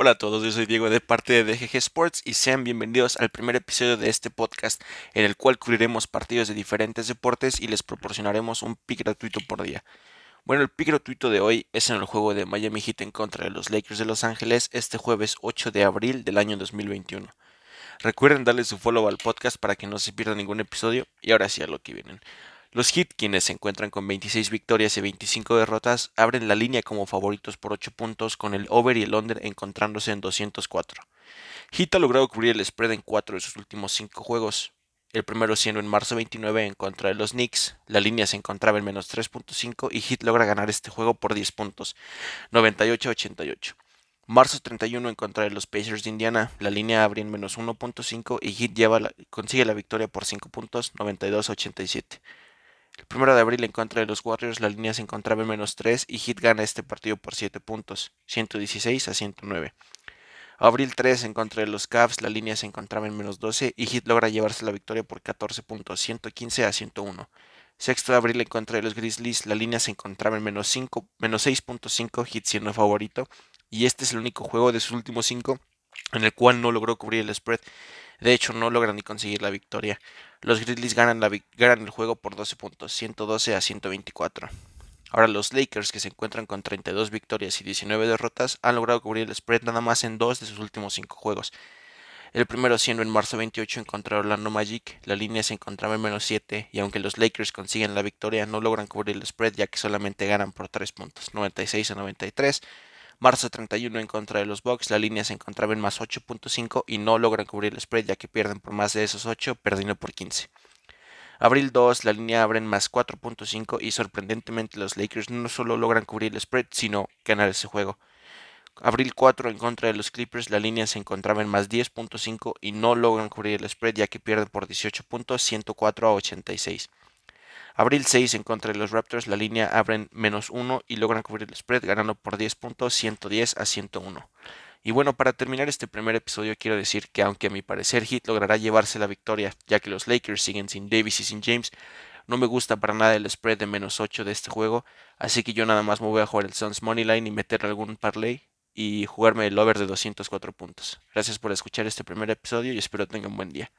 Hola a todos, yo soy Diego de parte de DGG Sports y sean bienvenidos al primer episodio de este podcast en el cual cubriremos partidos de diferentes deportes y les proporcionaremos un pick gratuito por día. Bueno, el pick gratuito de hoy es en el juego de Miami Heat en contra de los Lakers de Los Ángeles este jueves 8 de abril del año 2021. Recuerden darle su follow al podcast para que no se pierda ningún episodio y ahora sí a lo que vienen. Los Heat, quienes se encuentran con 26 victorias y 25 derrotas, abren la línea como favoritos por 8 puntos con el over y el under encontrándose en 204. Heat ha logrado cubrir el spread en 4 de sus últimos 5 juegos, el primero siendo en marzo 29 en contra de los Knicks, la línea se encontraba en menos 3.5 y Heat logra ganar este juego por 10 puntos, 98-88. Marzo 31 en contra de los Pacers de Indiana, la línea abre en menos 1.5 y Heat consigue la victoria por 5 puntos, 92-87. Primero de abril en contra de los Warriors la línea se encontraba en menos 3 y Heat gana este partido por 7 puntos, 116 a 109. Abril 3 en contra de los Cavs la línea se encontraba en menos 12 y Heat logra llevarse la victoria por 14 puntos, 115 a 101. Sexto de abril en contra de los Grizzlies la línea se encontraba en menos, 5, menos 6.5, Heat siendo favorito y este es el único juego de sus últimos 5 en el cual no logró cubrir el spread. De hecho, no logran ni conseguir la victoria. Los Grizzlies ganan, el juego por 12 puntos, 112 a 124. Ahora los Lakers, que se encuentran con 32 victorias y 19 derrotas, han logrado cubrir el spread nada más en dos de sus últimos 5 juegos. El primero siendo en marzo 28 en contra Orlando Magic, la línea se encontraba en menos 7 y aunque los Lakers consiguen la victoria no logran cubrir el spread ya que solamente ganan por 3 puntos, 96 a 93. Marzo 31 en contra de los Bucks, la línea se encontraba en más 8.5 y no logran cubrir el spread ya que pierden por más de esos 8, perdiendo por 15. Abril 2, la línea abre en más 4.5 y sorprendentemente los Lakers no solo logran cubrir el spread, sino ganar ese juego. Abril 4 en contra de los Clippers, la línea se encontraba en más 10.5 y no logran cubrir el spread ya que pierden por 18 puntos, 104 a 86. Abril 6 en contra de los Raptors, la línea abren menos 1 y logran cubrir el spread ganando por 10 puntos 110 a 101. Y bueno, para terminar este primer episodio quiero decir que aunque a mi parecer Heat logrará llevarse la victoria, ya que los Lakers siguen sin Davis y sin James, no me gusta para nada el spread de menos 8 de este juego, así que yo nada más me voy a jugar el Suns Moneyline y meter algún parlay y jugarme el over de 204 puntos. Gracias por escuchar este primer episodio y espero tengan un buen día.